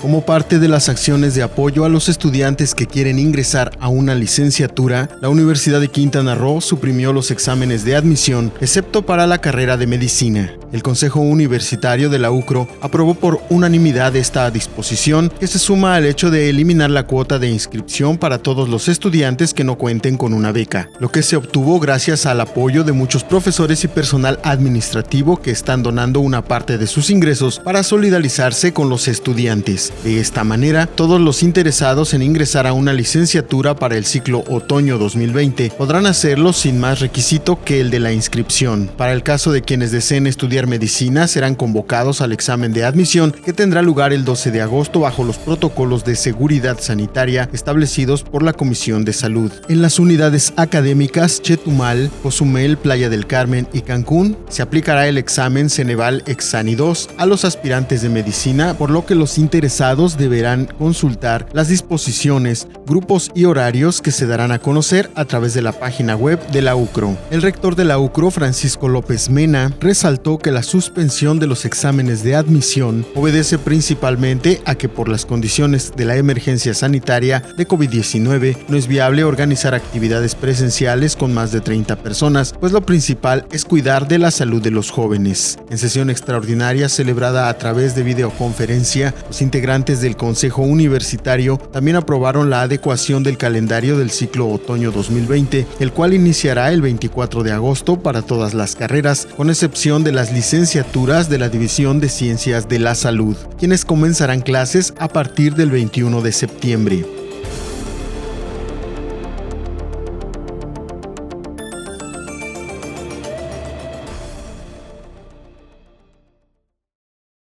Como parte de las acciones de apoyo a los estudiantes que quieren ingresar a una licenciatura, la Universidad de Quintana Roo suprimió los exámenes de admisión, excepto para la carrera de medicina. El Consejo Universitario de la UCRO aprobó por unanimidad esta disposición que se suma al hecho de eliminar la cuota de inscripción para todos los estudiantes que no cuenten con una beca, lo que se obtuvo gracias al apoyo de muchos profesores y personal administrativo que están donando una parte de sus ingresos para solidarizarse con los estudiantes. De esta manera, todos los interesados en ingresar a una licenciatura para el ciclo otoño 2020 podrán hacerlo sin más requisito que el de la inscripción. Para el caso de quienes deseen estudiar medicina serán convocados al examen de admisión que tendrá lugar el 12 de agosto bajo los protocolos de seguridad sanitaria establecidos por la Comisión de Salud. En las unidades académicas Chetumal, Cozumel, Playa del Carmen y Cancún se aplicará el examen Ceneval Exani 2 a los aspirantes de medicina, por lo que los interesados deberán consultar las disposiciones, grupos y horarios que se darán a conocer a través de la página web de la UCRO. El rector de la UCRO, Francisco López Mena, resaltó que la suspensión de los exámenes de admisión obedece principalmente a que por las condiciones de la emergencia sanitaria de COVID-19 no es viable organizar actividades presenciales con más de 30 personas, pues lo principal es cuidar de la salud de los jóvenes. En sesión extraordinaria celebrada a través de videoconferencia, los integrantes del Consejo Universitario también aprobaron la adecuación del calendario del ciclo otoño 2020, el cual iniciará el 24 de agosto para todas las carreras, con excepción de las licenciaturas de la División de Ciencias de la Salud, quienes comenzarán clases a partir del 21 de septiembre.